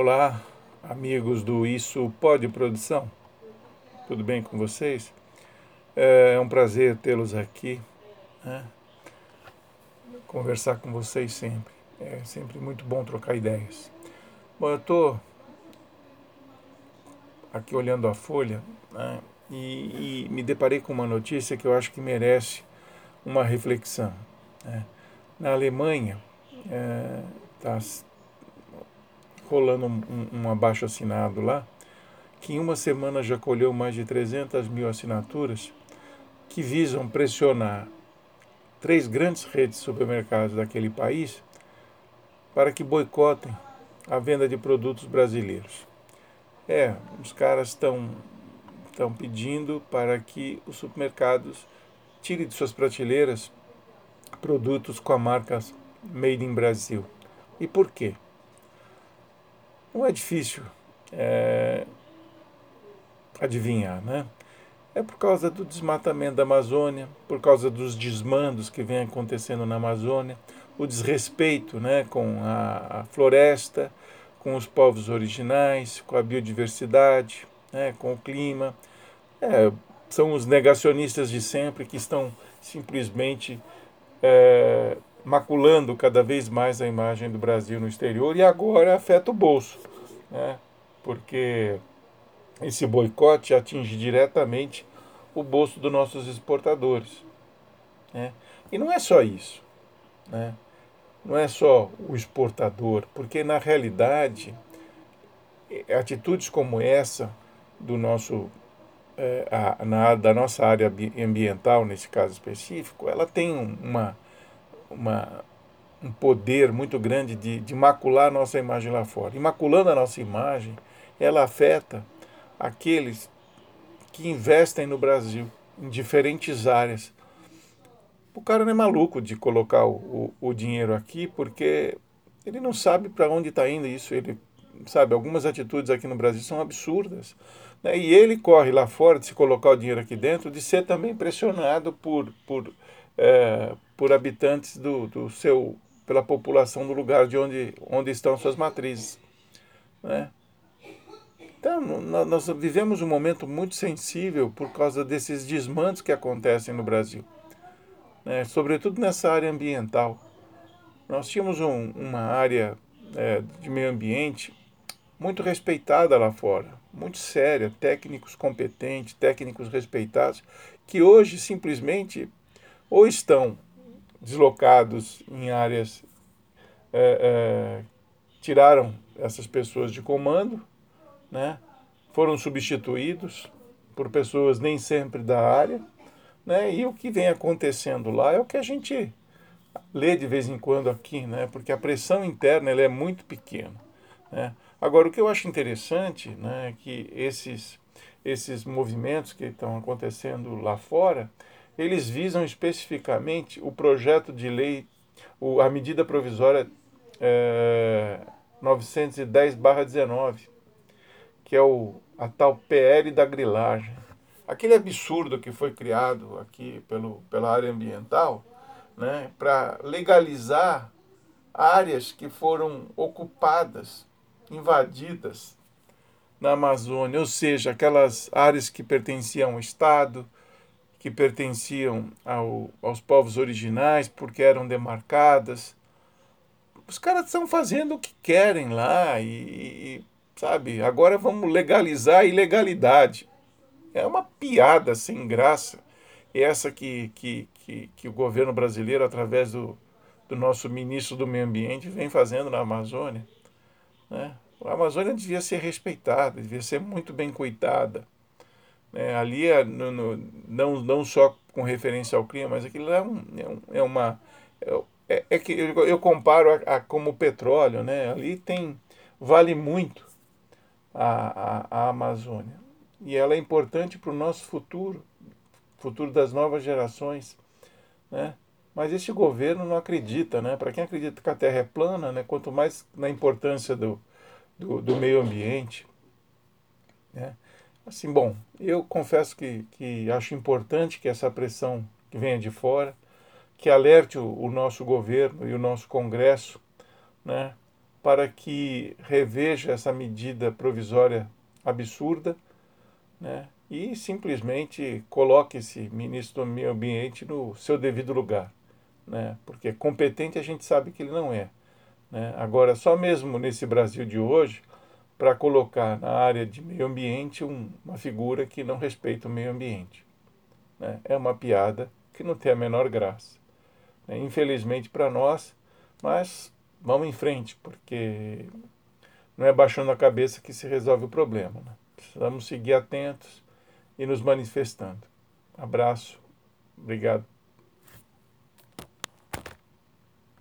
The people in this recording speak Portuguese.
Olá, amigos do Isso Pode Produção. Tudo bem com vocês? É um prazer tê-los aqui, né? conversar com vocês sempre. É sempre muito bom trocar ideias. Bom, eu estou aqui olhando a folha né? e, e, me deparei com uma notícia que eu acho que merece uma reflexão. Né? Na Alemanha, está é, rolando um, um, abaixo assinado lá, que em uma semana já colheu mais de 300 mil assinaturas que visam pressionar três grandes redes de supermercados daquele país para que boicotem a venda de produtos brasileiros. É, os caras estão estão pedindo para que os supermercados tirem de suas prateleiras produtos com a marca Made in Brasil. E por quê? Não é difícil é, adivinhar, né? É por causa do desmatamento da Amazônia, por causa dos desmandos que vem acontecendo na Amazônia, o desrespeito né, com a, a floresta, com os povos originais, com a biodiversidade, né, com o clima. É, são os negacionistas de sempre que estão simplesmente é, maculando cada vez mais a imagem do Brasil no exterior e agora afeta o bolso, né? porque esse boicote atinge diretamente o bolso dos nossos exportadores. Né? E não é só isso, né? não é só o exportador, porque na realidade atitudes como essa do nosso é, a, na, da nossa área ambiental nesse caso específico, ela tem uma uma, um poder muito grande de, de macular nossa imagem lá fora. E maculando a nossa imagem, ela afeta aqueles que investem no Brasil em diferentes áreas. O cara não é maluco de colocar o, o, o dinheiro aqui porque ele não sabe para onde está indo isso. Ele sabe, algumas atitudes aqui no Brasil são absurdas. Né? E ele corre lá fora de se colocar o dinheiro aqui dentro, de ser também pressionado por, por, é, por habitantes do, do seu, pela população do lugar de onde, onde estão suas matrizes. Né? Então, nós vivemos um momento muito sensível por causa desses desmandos que acontecem no Brasil, né? sobretudo nessa área ambiental. Nós tínhamos um, uma área é, de meio ambiente muito respeitada lá fora, muito séria, técnicos competentes, técnicos respeitados, que hoje simplesmente ou estão deslocados em áreas, é, é, tiraram essas pessoas de comando, né? foram substituídos por pessoas nem sempre da área, né? e o que vem acontecendo lá é o que a gente lê de vez em quando aqui, né? porque a pressão interna ela é muito pequena. Né? Agora, o que eu acho interessante né, é que esses, esses movimentos que estão acontecendo lá fora, eles visam especificamente o projeto de lei, o, a medida provisória é, 910-19, que é o, a tal PL da grilagem. Aquele absurdo que foi criado aqui pelo, pela área ambiental né, para legalizar áreas que foram ocupadas, invadidas na Amazônia, ou seja, aquelas áreas que pertenciam ao Estado, que pertenciam ao, aos povos originais porque eram demarcadas. Os caras estão fazendo o que querem lá e, e, sabe, agora vamos legalizar a ilegalidade. É uma piada sem graça essa que, que, que, que o governo brasileiro, através do, do nosso ministro do Meio Ambiente, vem fazendo na Amazônia. Né? A Amazônia devia ser respeitada, devia ser muito bem cuidada. É, ali é, no, no, não, não só com referência ao clima, mas aquilo é, um, é, um, é uma. É, é, é que eu, eu comparo a, a, como petróleo, né? Ali tem. vale muito a, a, a Amazônia. E ela é importante para o nosso futuro, futuro das novas gerações. Né? Mas esse governo não acredita, né? Para quem acredita que a Terra é plana, né? quanto mais na importância do, do, do meio ambiente. Né? Assim, bom, eu confesso que, que acho importante que essa pressão que venha de fora, que alerte o, o nosso governo e o nosso Congresso, né, para que reveja essa medida provisória absurda né, e simplesmente coloque esse ministro do Meio Ambiente no seu devido lugar. Né, porque competente a gente sabe que ele não é. Né? Agora, só mesmo nesse Brasil de hoje, para colocar na área de meio ambiente um, uma figura que não respeita o meio ambiente. Né? É uma piada que não tem a menor graça. Né? Infelizmente para nós, mas vamos em frente, porque não é baixando a cabeça que se resolve o problema. Né? Precisamos seguir atentos e nos manifestando. Abraço, obrigado.